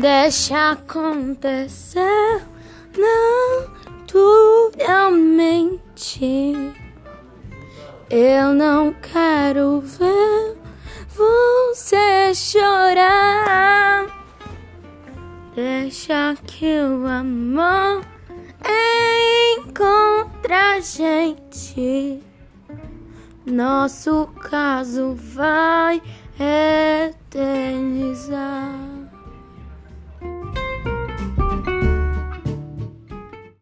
Deixa acontecer naturalmente. É Eu não quero ver você chorar. Deixa que o amor encontre a gente. Nosso caso vai eternizar.